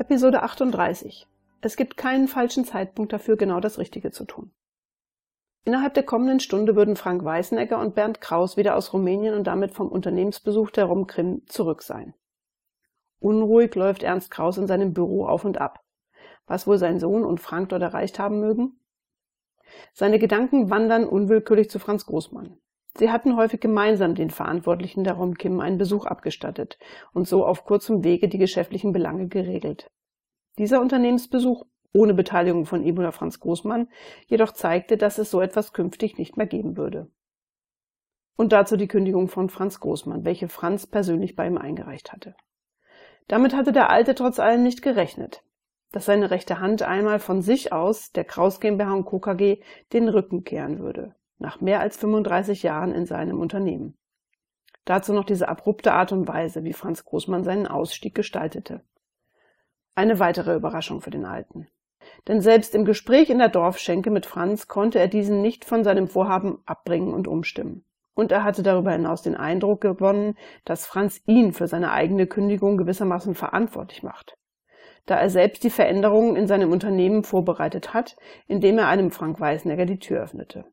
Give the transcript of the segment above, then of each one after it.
Episode 38. Es gibt keinen falschen Zeitpunkt dafür, genau das Richtige zu tun. Innerhalb der kommenden Stunde würden Frank Weißenegger und Bernd Kraus wieder aus Rumänien und damit vom Unternehmensbesuch der Romkrim zurück sein. Unruhig läuft Ernst Kraus in seinem Büro auf und ab. Was wohl sein Sohn und Frank dort erreicht haben mögen? Seine Gedanken wandern unwillkürlich zu Franz Großmann. Sie hatten häufig gemeinsam den Verantwortlichen der Romkim einen Besuch abgestattet und so auf kurzem Wege die geschäftlichen Belange geregelt. Dieser Unternehmensbesuch ohne Beteiligung von Ebola Franz Großmann jedoch zeigte, dass es so etwas künftig nicht mehr geben würde. Und dazu die Kündigung von Franz Großmann, welche Franz persönlich bei ihm eingereicht hatte. Damit hatte der Alte trotz allem nicht gerechnet, dass seine rechte Hand einmal von sich aus der Kraus GmbH und Co. KG den Rücken kehren würde nach mehr als 35 Jahren in seinem Unternehmen. Dazu noch diese abrupte Art und Weise, wie Franz Großmann seinen Ausstieg gestaltete. Eine weitere Überraschung für den Alten. Denn selbst im Gespräch in der Dorfschenke mit Franz konnte er diesen nicht von seinem Vorhaben abbringen und umstimmen. Und er hatte darüber hinaus den Eindruck gewonnen, dass Franz ihn für seine eigene Kündigung gewissermaßen verantwortlich macht. Da er selbst die Veränderungen in seinem Unternehmen vorbereitet hat, indem er einem Frank Weißnegger die Tür öffnete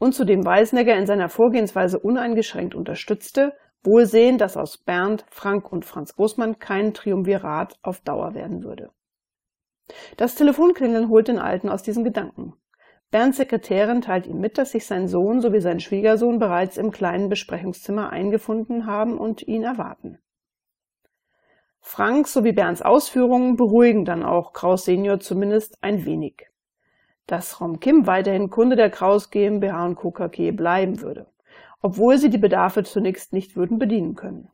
und zudem Weißnegger in seiner Vorgehensweise uneingeschränkt unterstützte, wohlsehend, dass aus Bernd, Frank und Franz Großmann kein Triumvirat auf Dauer werden würde. Das Telefonklingeln holt den Alten aus diesen Gedanken. Bernds Sekretärin teilt ihm mit, dass sich sein Sohn sowie sein Schwiegersohn bereits im kleinen Besprechungszimmer eingefunden haben und ihn erwarten. Frank sowie Bernds Ausführungen beruhigen dann auch Kraus Senior zumindest ein wenig dass Rom Kim weiterhin Kunde der Kraus GmbH und Co. KG bleiben würde, obwohl sie die Bedarfe zunächst nicht würden bedienen können.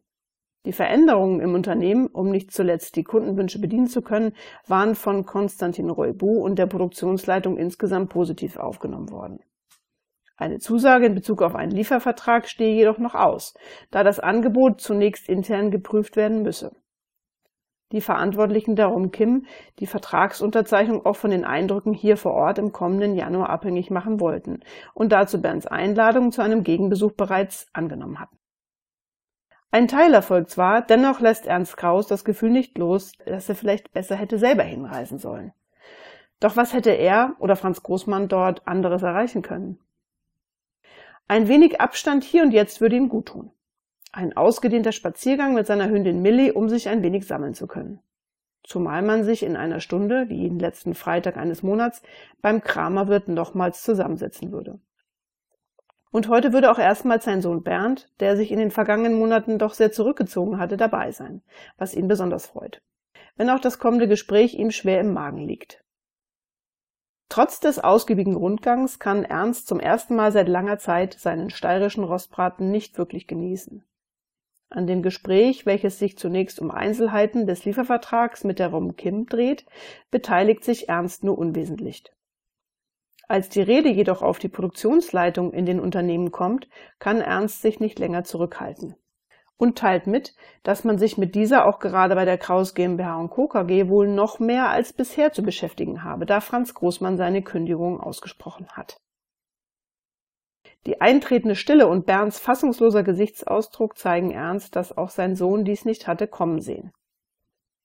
Die Veränderungen im Unternehmen, um nicht zuletzt die Kundenwünsche bedienen zu können, waren von Konstantin Roibu und der Produktionsleitung insgesamt positiv aufgenommen worden. Eine Zusage in Bezug auf einen Liefervertrag stehe jedoch noch aus, da das Angebot zunächst intern geprüft werden müsse die Verantwortlichen darum Kim die Vertragsunterzeichnung auch von den Eindrücken hier vor Ort im kommenden Januar abhängig machen wollten und dazu Bernds Einladung zu einem Gegenbesuch bereits angenommen hatten. Ein Teilerfolg zwar, dennoch lässt Ernst Kraus das Gefühl nicht los, dass er vielleicht besser hätte selber hinreisen sollen. Doch was hätte er oder Franz Großmann dort anderes erreichen können? Ein wenig Abstand hier und jetzt würde ihm gut tun. Ein ausgedehnter Spaziergang mit seiner Hündin Millie, um sich ein wenig sammeln zu können. Zumal man sich in einer Stunde, wie jeden letzten Freitag eines Monats, beim Kramerwirt nochmals zusammensetzen würde. Und heute würde auch erstmals sein Sohn Bernd, der sich in den vergangenen Monaten doch sehr zurückgezogen hatte, dabei sein, was ihn besonders freut. Wenn auch das kommende Gespräch ihm schwer im Magen liegt. Trotz des ausgiebigen Rundgangs kann Ernst zum ersten Mal seit langer Zeit seinen steirischen Rostbraten nicht wirklich genießen. An dem Gespräch, welches sich zunächst um Einzelheiten des Liefervertrags mit der Rom Kim dreht, beteiligt sich Ernst nur unwesentlich. Als die Rede jedoch auf die Produktionsleitung in den Unternehmen kommt, kann Ernst sich nicht länger zurückhalten und teilt mit, dass man sich mit dieser auch gerade bei der Kraus GmbH und Co. KG wohl noch mehr als bisher zu beschäftigen habe, da Franz Großmann seine Kündigung ausgesprochen hat. Die eintretende Stille und Bernds fassungsloser Gesichtsausdruck zeigen ernst, dass auch sein Sohn dies nicht hatte kommen sehen.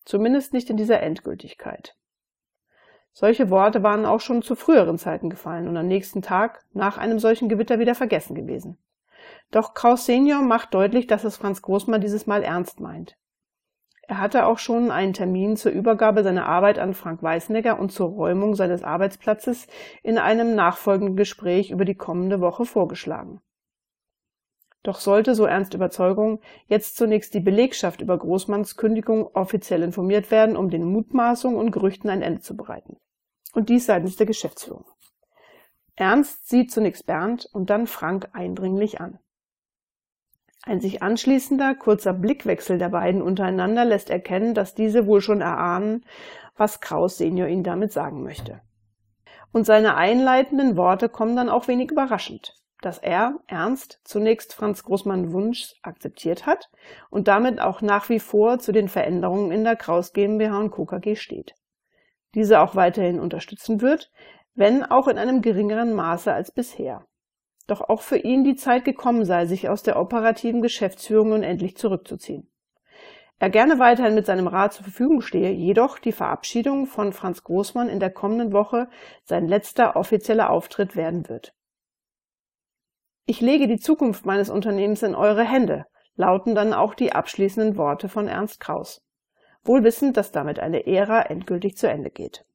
Zumindest nicht in dieser Endgültigkeit. Solche Worte waren auch schon zu früheren Zeiten gefallen und am nächsten Tag nach einem solchen Gewitter wieder vergessen gewesen. Doch Kraus Senior macht deutlich, dass es Franz Großmann dieses Mal ernst meint. Er hatte auch schon einen Termin zur Übergabe seiner Arbeit an Frank Weißnegger und zur Räumung seines Arbeitsplatzes in einem nachfolgenden Gespräch über die kommende Woche vorgeschlagen. Doch sollte, so ernst Überzeugung, jetzt zunächst die Belegschaft über Großmanns Kündigung offiziell informiert werden, um den Mutmaßungen und Gerüchten ein Ende zu bereiten. Und dies seitens der Geschäftsführung. Ernst sieht zunächst Bernd und dann Frank eindringlich an. Ein sich anschließender, kurzer Blickwechsel der beiden untereinander lässt erkennen, dass diese wohl schon erahnen, was Kraus Senior ihnen damit sagen möchte. Und seine einleitenden Worte kommen dann auch wenig überraschend, dass er, Ernst, zunächst Franz Großmann Wunsch akzeptiert hat und damit auch nach wie vor zu den Veränderungen in der Kraus GmbH und Co. Steht. Diese auch weiterhin unterstützen wird, wenn auch in einem geringeren Maße als bisher doch auch für ihn die Zeit gekommen sei, sich aus der operativen Geschäftsführung nun endlich zurückzuziehen. er gerne weiterhin mit seinem Rat zur Verfügung stehe, jedoch die Verabschiedung von Franz Großmann in der kommenden Woche sein letzter offizieller Auftritt werden wird. Ich lege die Zukunft meines Unternehmens in eure Hände, lauten dann auch die abschließenden Worte von Ernst Kraus. Wohl wissend, dass damit eine Ära endgültig zu Ende geht.